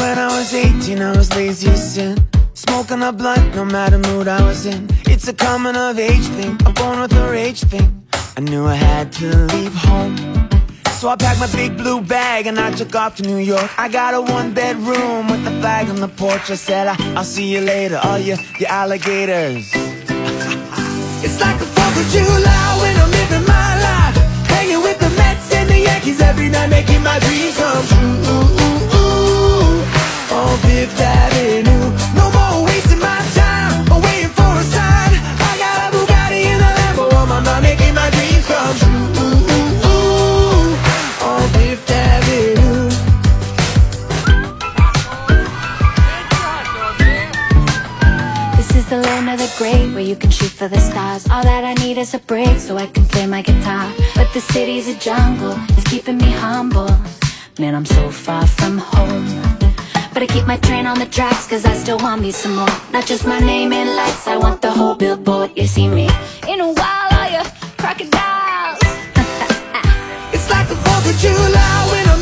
When I was 18, I was lazy as sin. Smoking a blunt, no matter mood I was in. It's a coming of age thing, a born with a rage thing. I knew I had to leave home. So I packed my big blue bag and I took off to New York. I got a one bedroom with a flag on the porch. I said, I, I'll see you later, all you, you alligators. it's like the 4th of July when I'm living my life. Hanging with the Mets and the Yankees every night, making my dreams come true. The land of the great where you can shoot for the stars. All that I need is a break so I can play my guitar. But the city's a jungle, it's keeping me humble. Man, I'm so far from home. But I keep my train on the tracks cause I still want me some more. Not just my name in lights, I want the whole billboard. You see me in a while, all you crocodiles. It's like the 4th of July when I'm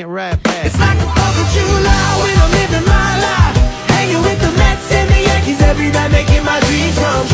it right back. It's like a Fourth of July when I'm living my life. Hanging with the Mets and the Yankees every night, making my dreams come